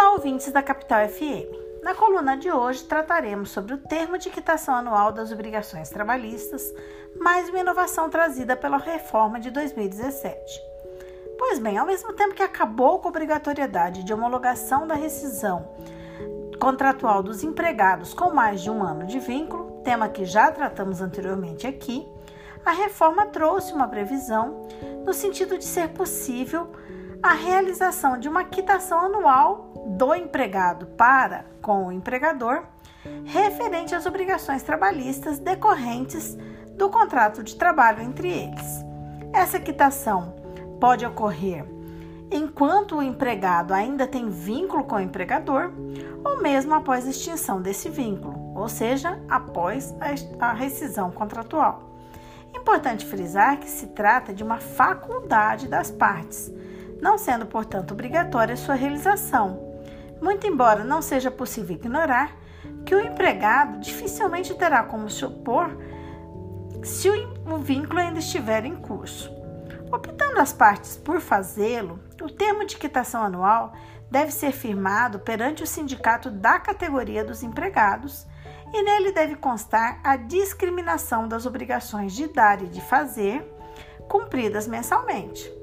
Olá, ouvintes da Capital FM. Na coluna de hoje trataremos sobre o termo de quitação anual das obrigações trabalhistas, mais uma inovação trazida pela reforma de 2017. Pois bem, ao mesmo tempo que acabou com a obrigatoriedade de homologação da rescisão contratual dos empregados com mais de um ano de vínculo, tema que já tratamos anteriormente aqui, a reforma trouxe uma previsão no sentido de ser possível a realização de uma quitação anual do empregado para com o empregador referente às obrigações trabalhistas decorrentes do contrato de trabalho entre eles. Essa quitação pode ocorrer enquanto o empregado ainda tem vínculo com o empregador ou mesmo após a extinção desse vínculo, ou seja, após a rescisão contratual. Importante frisar que se trata de uma faculdade das partes, não sendo, portanto, obrigatória sua realização muito embora não seja possível ignorar que o empregado dificilmente terá como se opor se o vínculo ainda estiver em curso. Optando as partes por fazê-lo, o termo de quitação anual deve ser firmado perante o sindicato da categoria dos empregados e nele deve constar a discriminação das obrigações de dar e de fazer cumpridas mensalmente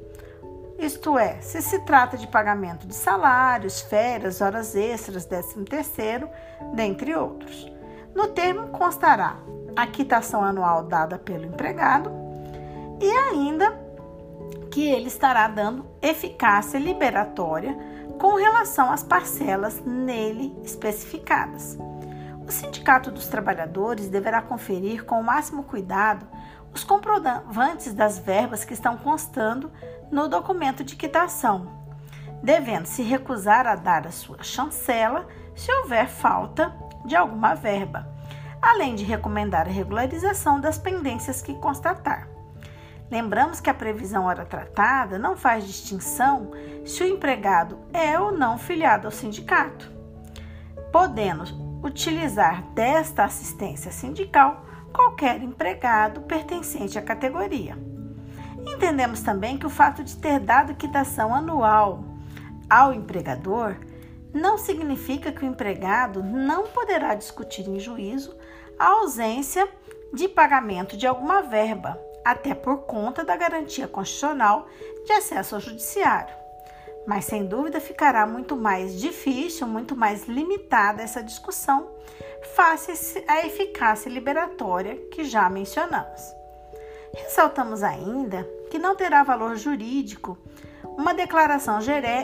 isto é, se se trata de pagamento de salários, férias, horas extras, 13 terceiro, dentre outros. No termo constará a quitação anual dada pelo empregado e ainda que ele estará dando eficácia liberatória com relação às parcelas nele especificadas. O Sindicato dos Trabalhadores deverá conferir com o máximo cuidado os comprovantes das verbas que estão constando no documento de quitação, devendo se recusar a dar a sua chancela se houver falta de alguma verba, além de recomendar a regularização das pendências que constatar. Lembramos que a previsão hora tratada não faz distinção se o empregado é ou não filiado ao sindicato, podendo utilizar desta assistência sindical qualquer empregado pertencente à categoria. Entendemos também que o fato de ter dado quitação anual ao empregador não significa que o empregado não poderá discutir em juízo a ausência de pagamento de alguma verba, até por conta da garantia constitucional de acesso ao judiciário mas sem dúvida ficará muito mais difícil, muito mais limitada essa discussão face à eficácia liberatória que já mencionamos. Ressaltamos ainda que não terá valor jurídico uma declaração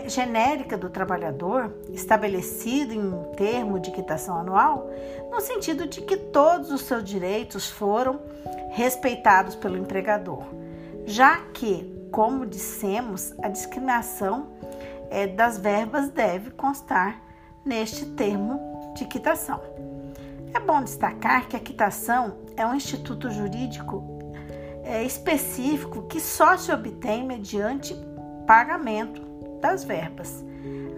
genérica do trabalhador, estabelecido em um termo de quitação anual, no sentido de que todos os seus direitos foram respeitados pelo empregador, já que, como dissemos, a discriminação é, das verbas deve constar neste termo de quitação. É bom destacar que a quitação é um instituto jurídico é, específico que só se obtém mediante pagamento das verbas.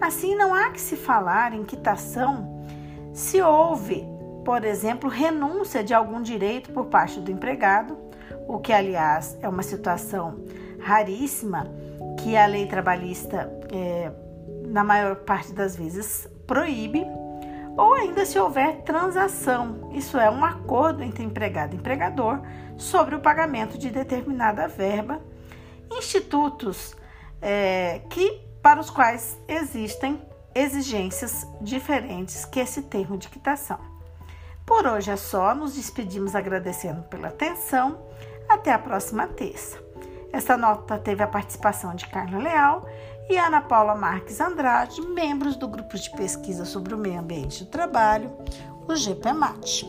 Assim, não há que se falar em quitação se houve, por exemplo, renúncia de algum direito por parte do empregado, o que, aliás, é uma situação raríssima que a lei trabalhista, é, na maior parte das vezes, proíbe, ou ainda se houver transação, isso é, um acordo entre empregado e empregador sobre o pagamento de determinada verba, institutos é, que para os quais existem exigências diferentes que esse termo de quitação. Por hoje é só, nos despedimos agradecendo pela atenção. Até a próxima terça. Esta nota teve a participação de Carla Leal e Ana Paula Marques Andrade, membros do grupo de pesquisa sobre o meio ambiente do trabalho, o GPMAT.